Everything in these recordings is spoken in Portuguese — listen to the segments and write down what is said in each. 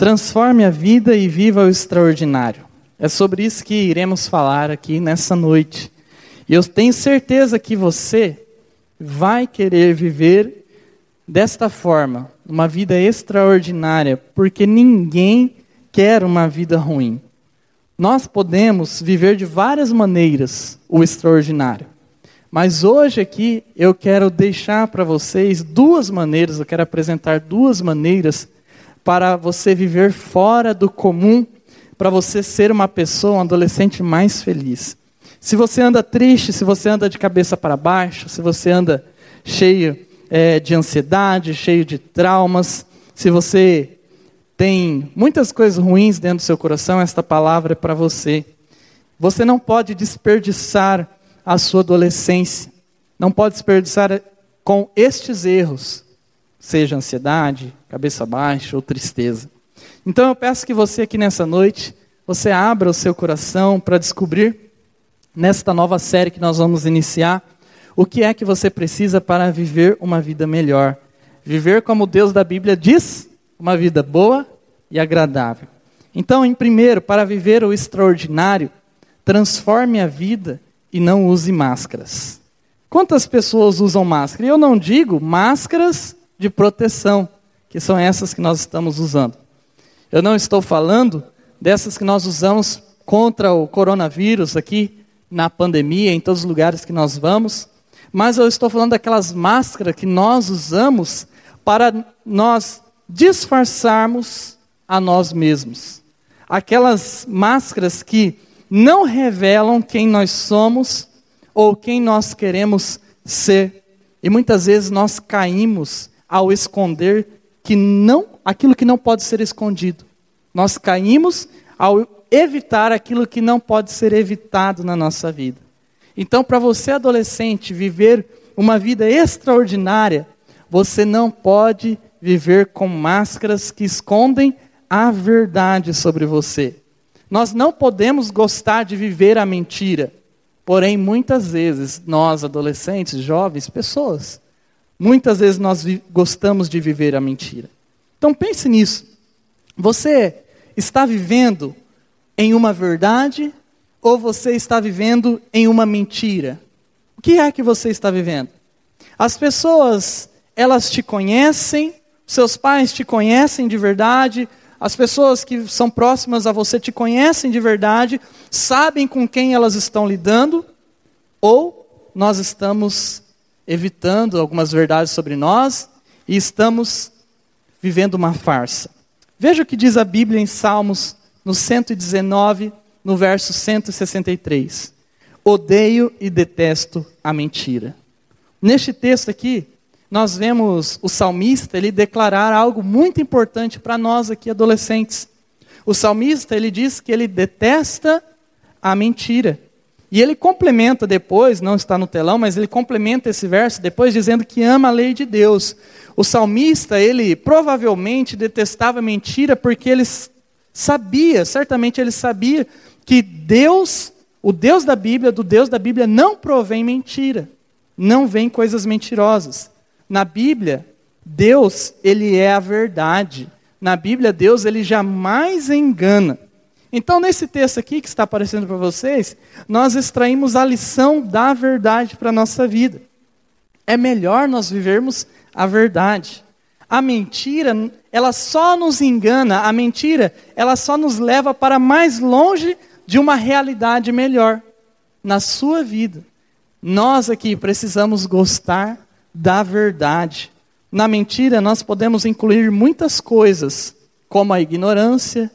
Transforme a vida e viva o extraordinário. É sobre isso que iremos falar aqui nessa noite. E eu tenho certeza que você vai querer viver desta forma, uma vida extraordinária, porque ninguém quer uma vida ruim. Nós podemos viver de várias maneiras o extraordinário. Mas hoje aqui eu quero deixar para vocês duas maneiras, eu quero apresentar duas maneiras para você viver fora do comum, para você ser uma pessoa, um adolescente mais feliz. Se você anda triste, se você anda de cabeça para baixo, se você anda cheio é, de ansiedade, cheio de traumas, se você tem muitas coisas ruins dentro do seu coração, esta palavra é para você. Você não pode desperdiçar a sua adolescência, não pode desperdiçar com estes erros seja ansiedade, cabeça baixa ou tristeza. Então eu peço que você aqui nessa noite, você abra o seu coração para descobrir nesta nova série que nós vamos iniciar, o que é que você precisa para viver uma vida melhor. Viver como Deus da Bíblia diz, uma vida boa e agradável. Então, em primeiro, para viver o extraordinário, transforme a vida e não use máscaras. Quantas pessoas usam máscara? Eu não digo máscaras de proteção, que são essas que nós estamos usando. Eu não estou falando dessas que nós usamos contra o coronavírus aqui na pandemia, em todos os lugares que nós vamos, mas eu estou falando daquelas máscaras que nós usamos para nós disfarçarmos a nós mesmos. Aquelas máscaras que não revelam quem nós somos ou quem nós queremos ser. E muitas vezes nós caímos ao esconder que não, aquilo que não pode ser escondido. Nós caímos ao evitar aquilo que não pode ser evitado na nossa vida. Então, para você adolescente viver uma vida extraordinária, você não pode viver com máscaras que escondem a verdade sobre você. Nós não podemos gostar de viver a mentira. Porém, muitas vezes, nós, adolescentes, jovens, pessoas, Muitas vezes nós gostamos de viver a mentira. Então pense nisso. Você está vivendo em uma verdade ou você está vivendo em uma mentira? O que é que você está vivendo? As pessoas, elas te conhecem, seus pais te conhecem de verdade, as pessoas que são próximas a você te conhecem de verdade, sabem com quem elas estão lidando, ou nós estamos evitando algumas verdades sobre nós e estamos vivendo uma farsa. Veja o que diz a Bíblia em Salmos, no 119, no verso 163. Odeio e detesto a mentira. Neste texto aqui, nós vemos o salmista ele declarar algo muito importante para nós aqui adolescentes. O salmista ele diz que ele detesta a mentira. E ele complementa depois, não está no telão, mas ele complementa esse verso depois dizendo que ama a lei de Deus. O salmista, ele provavelmente detestava mentira porque ele sabia, certamente ele sabia que Deus, o Deus da Bíblia, do Deus da Bíblia não provém mentira. Não vem coisas mentirosas. Na Bíblia, Deus, ele é a verdade. Na Bíblia, Deus, ele jamais engana. Então, nesse texto aqui que está aparecendo para vocês, nós extraímos a lição da verdade para a nossa vida. É melhor nós vivermos a verdade. A mentira, ela só nos engana, a mentira, ela só nos leva para mais longe de uma realidade melhor na sua vida. Nós aqui precisamos gostar da verdade. Na mentira, nós podemos incluir muitas coisas, como a ignorância,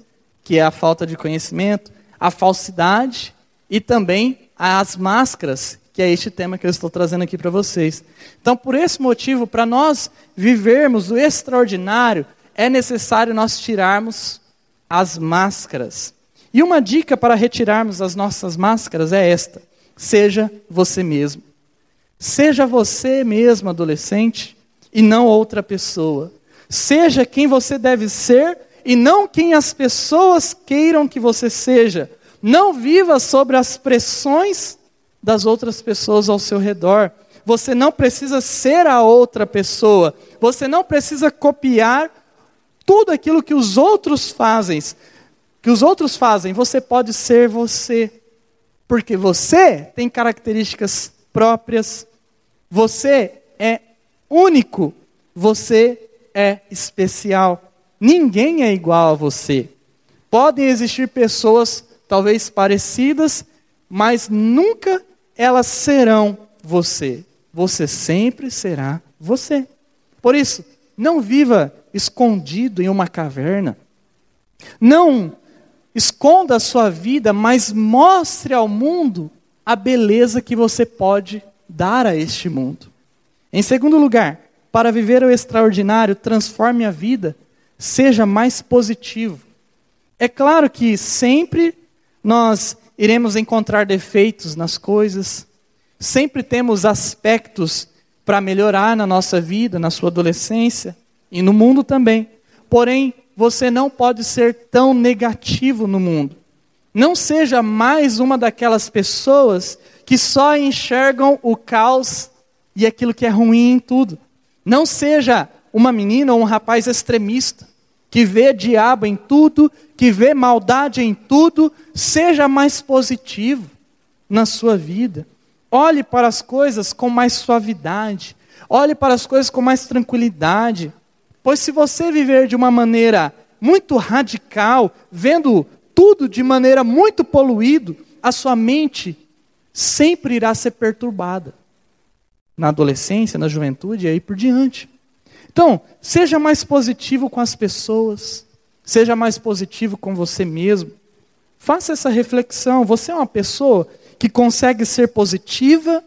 que é a falta de conhecimento, a falsidade e também as máscaras, que é este tema que eu estou trazendo aqui para vocês. Então, por esse motivo, para nós vivermos o extraordinário, é necessário nós tirarmos as máscaras. E uma dica para retirarmos as nossas máscaras é esta: seja você mesmo. Seja você mesmo, adolescente, e não outra pessoa. Seja quem você deve ser e não quem as pessoas queiram que você seja. Não viva sobre as pressões das outras pessoas ao seu redor. Você não precisa ser a outra pessoa. Você não precisa copiar Tudo aquilo que os outros fazem, que os outros fazem, você pode ser você. Porque você tem características próprias, você é único, você é especial. Ninguém é igual a você. Podem existir pessoas talvez parecidas, mas nunca elas serão você. Você sempre será você. Por isso, não viva escondido em uma caverna. Não esconda a sua vida, mas mostre ao mundo a beleza que você pode dar a este mundo. Em segundo lugar, para viver o extraordinário, transforme a vida, seja mais positivo. É claro que sempre nós iremos encontrar defeitos nas coisas, sempre temos aspectos para melhorar na nossa vida, na sua adolescência e no mundo também. Porém, você não pode ser tão negativo no mundo. Não seja mais uma daquelas pessoas que só enxergam o caos e aquilo que é ruim em tudo. Não seja uma menina ou um rapaz extremista que vê diabo em tudo, que vê maldade em tudo. Seja mais positivo na sua vida. Olhe para as coisas com mais suavidade. Olhe para as coisas com mais tranquilidade. Pois se você viver de uma maneira muito radical, vendo tudo de maneira muito poluído, a sua mente sempre irá ser perturbada. Na adolescência, na juventude e aí por diante. Então, seja mais positivo com as pessoas, seja mais positivo com você mesmo. Faça essa reflexão. Você é uma pessoa que consegue ser positiva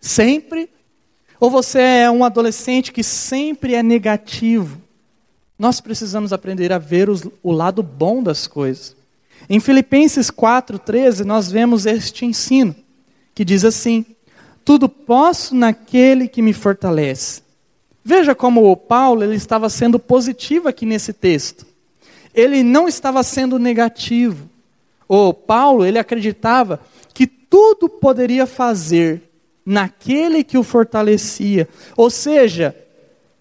sempre ou você é um adolescente que sempre é negativo? Nós precisamos aprender a ver os, o lado bom das coisas. Em Filipenses 4,13, nós vemos este ensino, que diz assim: Tudo posso naquele que me fortalece. Veja como Paulo ele estava sendo positivo aqui nesse texto. Ele não estava sendo negativo. O Paulo ele acreditava que tudo poderia fazer naquele que o fortalecia. Ou seja,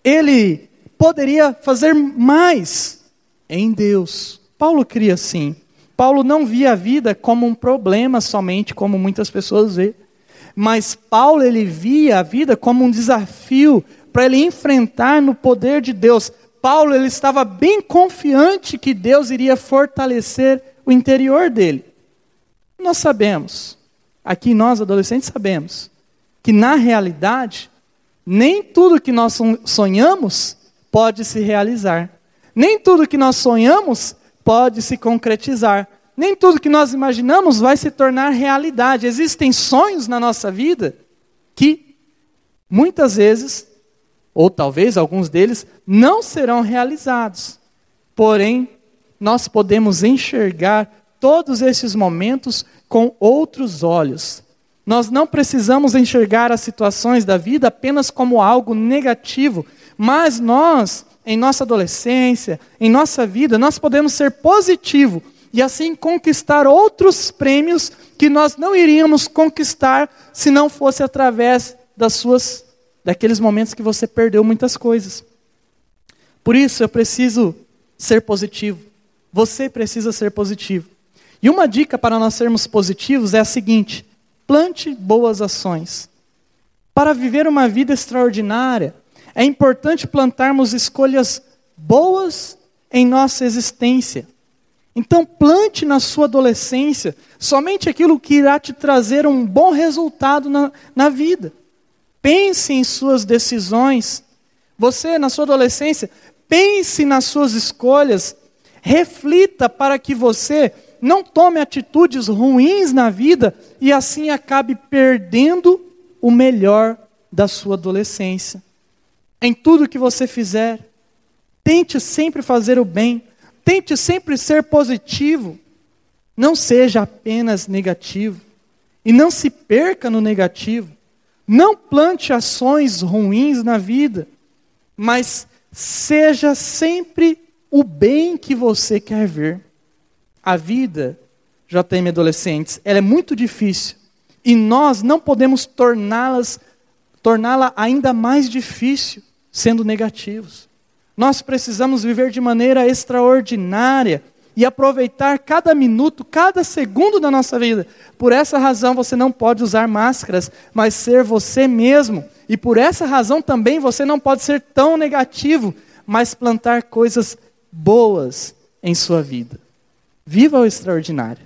ele poderia fazer mais em Deus. Paulo cria assim. Paulo não via a vida como um problema somente, como muitas pessoas vê. Mas Paulo ele via a vida como um desafio para ele enfrentar no poder de Deus. Paulo ele estava bem confiante que Deus iria fortalecer o interior dele. Nós sabemos, aqui nós adolescentes sabemos, que na realidade, nem tudo que nós sonhamos pode se realizar. Nem tudo que nós sonhamos pode se concretizar. Nem tudo que nós imaginamos vai se tornar realidade. Existem sonhos na nossa vida que muitas vezes, ou talvez alguns deles, não serão realizados. Porém, nós podemos enxergar todos esses momentos com outros olhos, nós não precisamos enxergar as situações da vida apenas como algo negativo, mas nós, em nossa adolescência, em nossa vida, nós podemos ser positivo e assim conquistar outros prêmios que nós não iríamos conquistar se não fosse através das suas daqueles momentos que você perdeu muitas coisas. Por isso eu preciso ser positivo. Você precisa ser positivo. E uma dica para nós sermos positivos é a seguinte: Plante boas ações. Para viver uma vida extraordinária, é importante plantarmos escolhas boas em nossa existência. Então, plante na sua adolescência somente aquilo que irá te trazer um bom resultado na, na vida. Pense em suas decisões. Você, na sua adolescência, pense nas suas escolhas. Reflita para que você não tome atitudes ruins na vida e assim acabe perdendo o melhor da sua adolescência. Em tudo que você fizer, tente sempre fazer o bem, tente sempre ser positivo, não seja apenas negativo e não se perca no negativo. Não plante ações ruins na vida, mas seja sempre o bem que você quer ver. A vida, JM adolescentes, ela é muito difícil. E nós não podemos torná-las torná-la ainda mais difícil sendo negativos. Nós precisamos viver de maneira extraordinária e aproveitar cada minuto, cada segundo da nossa vida. Por essa razão você não pode usar máscaras, mas ser você mesmo. E por essa razão também você não pode ser tão negativo, mas plantar coisas boas em sua vida. Viva o extraordinário.